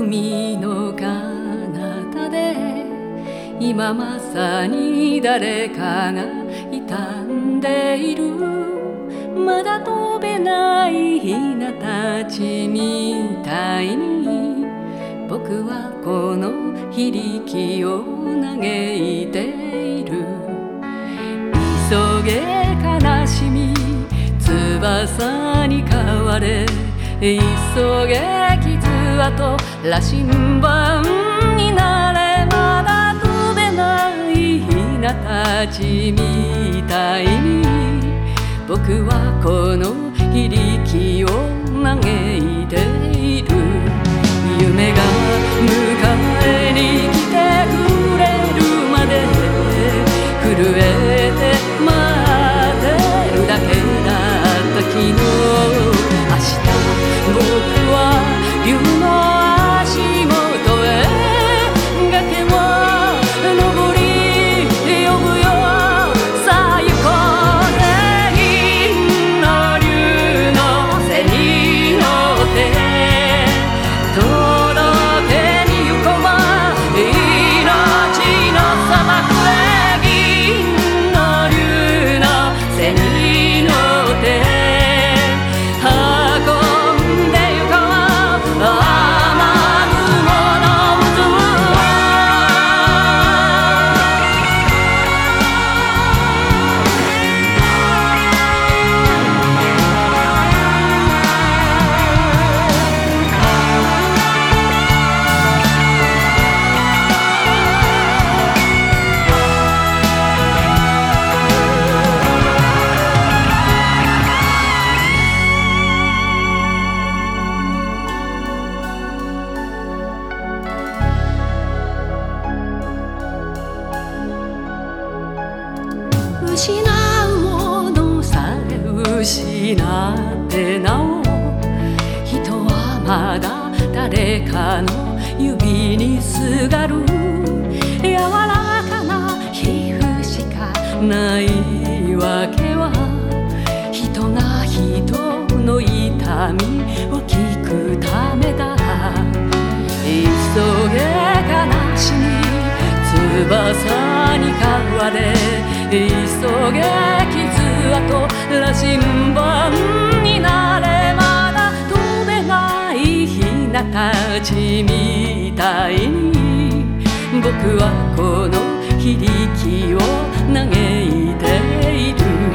海の彼方で今まさに誰かが傷んでいる。まだ飛べないひなたちみたいに。僕はこの非力を嘆いている。急げ悲しみ翼に変われ。急げ傷跡羅針盤になれまだ飛べないひなたちみたいに僕はこの響きを嘆いている。夢が失うものさえ失ってなお人はまだ誰かの指にすがる。柔らかな皮膚しかないわけは人が人の痛みを聞くためだ。急げ悲しみ。翼急げ傷跡羅針盤になれまだ飛べないひなたちみたいに僕はこの響きを嘆いている